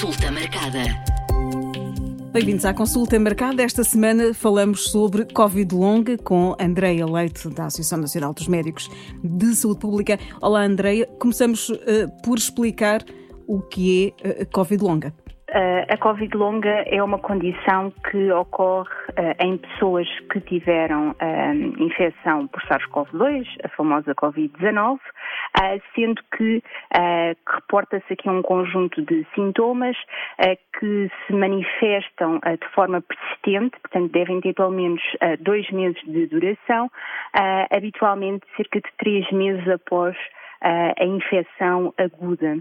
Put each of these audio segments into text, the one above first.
Consulta marcada. Bem-vindos à consulta marcada. Esta semana falamos sobre Covid longa com Andreia Leite, da Associação Nacional dos Médicos de Saúde Pública. Olá, Andreia. Começamos uh, por explicar o que é uh, Covid longa. Uh, a Covid longa é uma condição que ocorre uh, em pessoas que tiveram uh, infecção por SARS-CoV-2, a famosa Covid-19, sendo que reporta-se aqui um conjunto de sintomas que se manifestam de forma persistente, portanto devem ter pelo menos dois meses de duração, habitualmente cerca de três meses após a infecção aguda.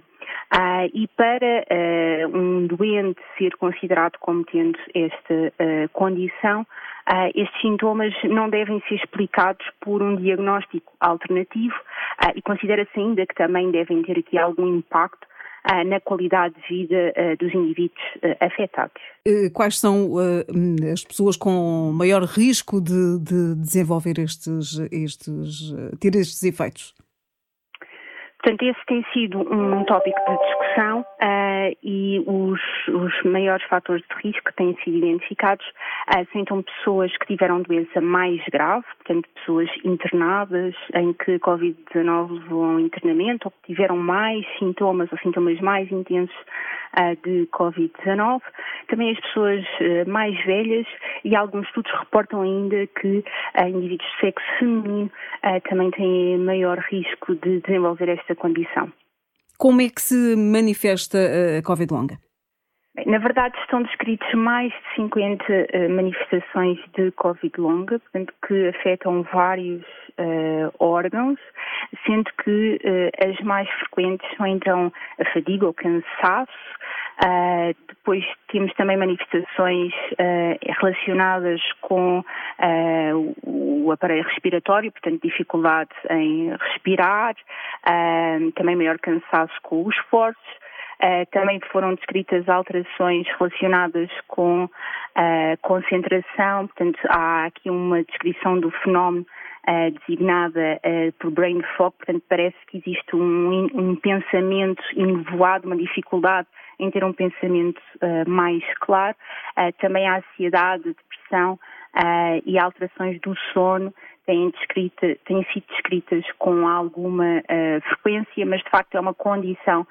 Uh, e para uh, um doente ser considerado como tendo esta uh, condição, estes sintomas não devem ser explicados por um diagnóstico alternativo e considera-se ainda que também devem ter aqui algum impacto na qualidade de vida dos indivíduos afetados. Quais são as pessoas com maior risco de, de desenvolver estes, estes, ter estes efeitos? Portanto, esse tem sido um tópico de discussão uh, e os, os, maiores fatores de risco que têm sido identificados uh, são então pessoas que tiveram doença mais grave, portanto, pessoas internadas em que Covid-19 levou a um internamento ou que tiveram mais sintomas ou sintomas mais intensos uh, de Covid-19. Também as pessoas mais velhas e alguns estudos reportam ainda que indivíduos de sexo feminino também têm maior risco de desenvolver esta condição. Como é que se manifesta a Covid longa? Na verdade, estão descritos mais de 50 uh, manifestações de Covid longa, portanto, que afetam vários uh, órgãos, sendo que uh, as mais frequentes são então a fadiga ou cansaço, Uh, depois temos também manifestações uh, relacionadas com uh, o aparelho respiratório, portanto, dificuldade em respirar, também maior cansaço com os esforços. também foram descritas alterações relacionadas com a concentração, portanto, há aqui uma descrição do fenómeno uh, designada uh, por brain fog, portanto parece que existe um, um pensamento enevoado, uma dificuldade em ter um pensamento uh, mais claro. também a ansiedade, depressão e alterações do sono têm, descrita, têm sido descritas com alguma frequência, mas de facto é uma condição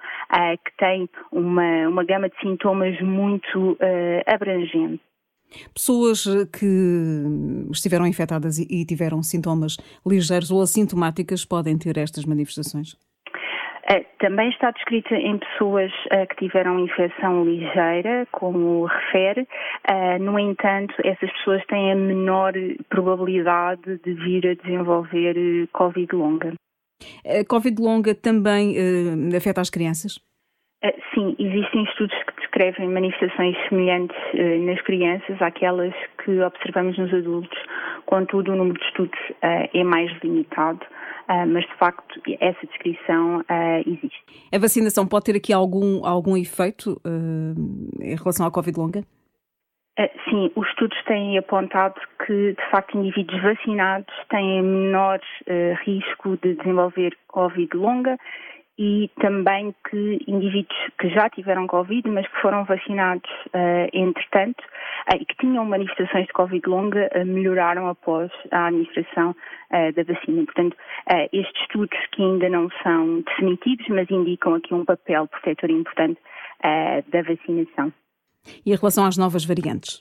que tem uma, uma gama de sintomas muito abrangente. Pessoas que estiveram infectadas e tiveram sintomas ligeiros ou assintomáticas podem ter estas manifestações? Eh, também está descrita em pessoas eh, que tiveram infecção ligeira, como refere. No entanto, essas pessoas têm a menor probabilidade de vir a desenvolver Covid longa. A Covid longa também afeta as crianças? Sim, existem estudos que descrevem manifestações semelhantes uh, nas crianças àquelas que observamos nos adultos, contudo o número de estudos uh, é mais limitado. Uh, mas de facto essa descrição existe. A vacinação pode ter aqui algum, algum efeito em relação à Covid longa? Sim, os estudos têm apontado que, de facto, indivíduos vacinados têm menor risco de desenvolver Covid longa e também que indivíduos que já tiveram Covid, mas que foram vacinados uh, entretanto uh, e que tinham manifestações de Covid longa, uh, melhoraram após a administração da vacina. Portanto, estes estudos que ainda não são definitivos, mas indicam aqui um papel protetor importante da vacinação. E em relação às novas variantes?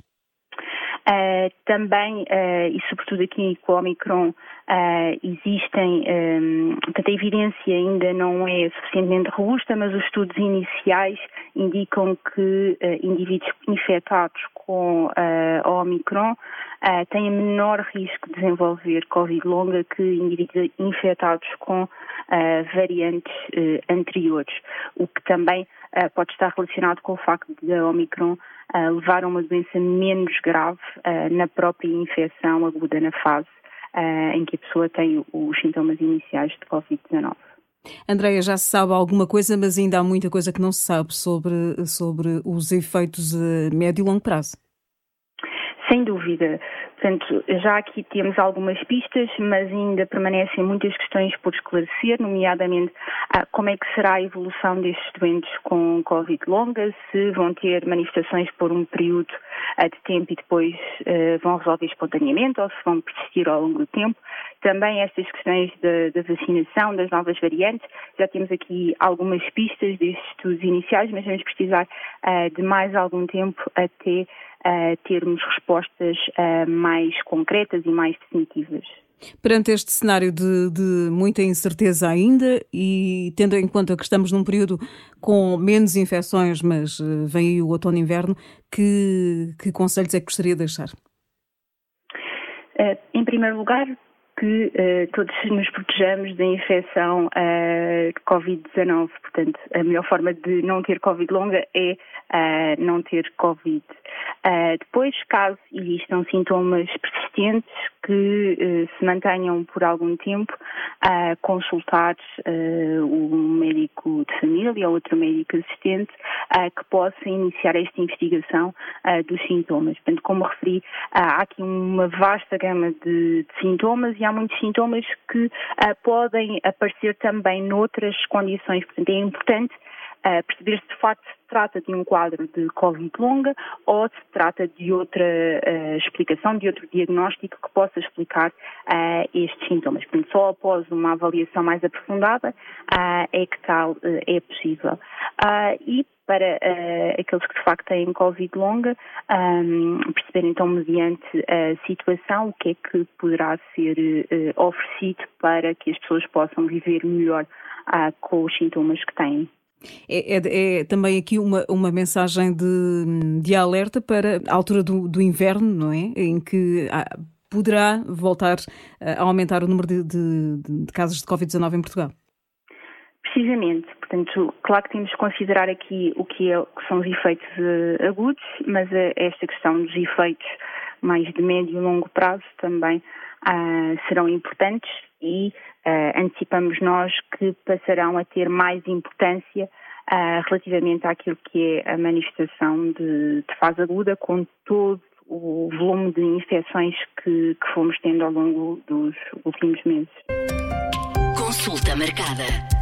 Uh, também, uh, e sobretudo aqui com o Omicron, uh, existem, um, portanto, a evidência ainda não é suficientemente robusta, mas os estudos iniciais indicam que indivíduos infectados com a Omicron têm menor risco de desenvolver Covid longa que indivíduos infectados com variantes anteriores, o que também pode estar relacionado com o facto de a Omicron uh, levar a uma doença menos grave uh, na própria infecção aguda, na fase uh, em que a pessoa tem os sintomas iniciais de Covid-19. Andreia, já se sabe alguma coisa, mas ainda há muita coisa que não se sabe sobre, sobre os efeitos a médio e longo prazo. Sem dúvida. Portanto, já aqui temos algumas pistas, mas ainda permanecem muitas questões por esclarecer, nomeadamente ah, como é que será a evolução destes doentes com Covid longa, se vão ter manifestações por um período ah, de tempo e depois ah, vão resolver espontaneamente ou se vão persistir ao longo do tempo. Também estas questões da, vacinação, das novas variantes, já temos aqui algumas pistas destes estudos iniciais, mas vamos precisar de mais algum tempo até uh, termos respostas uh, mais concretas e mais definitivas. Perante este cenário de, de, muita incerteza ainda e tendo em conta que estamos num período com menos infecções, mas uh, vem aí o outono e inverno, que, que conselhos é que gostaria de deixar? Uh, em primeiro lugar, que uh, todos nos protejamos da infecção uh, Covid-19. Portanto, a melhor forma de não ter Covid longa é uh, não ter Covid. depois, caso existam sintomas persistentes que se mantenham por algum tempo, consultar o médico de família ou outro médico assistente que possa iniciar esta investigação dos sintomas. Portanto, como referi, há aqui uma vasta gama de, de sintomas e há muitos sintomas que uh, podem aparecer também noutras condições. Portanto, é importante perceber se de facto se trata de um quadro de Covid longa ou se trata de outra uh, explicação, de outro diagnóstico que possa explicar uh, estes sintomas. Portanto, só após uma avaliação mais aprofundada é que tal é possível. e para aqueles que de facto têm Covid longa, um, perceber então mediante a situação o que é que poderá ser oferecido para que as pessoas possam viver melhor com os sintomas que têm. É, é, é, também aqui uma, uma mensagem de, de alerta para a altura do, do inverno, não é? Em que poderá voltar a aumentar o número de, de, de casos de Covid-19 em Portugal. Precisamente, portanto, claro que temos que considerar aqui o que, é, que são os efeitos uh, agudos, mas uh, esta questão dos efeitos mais de médio e longo prazo também uh, serão importantes e antecipamos nós que passarão a ter mais importância relativamente àquilo que é a manifestação de, de fase aguda, com todo o volume de infecções que, que fomos tendo ao longo dos últimos meses. Consulta marcada.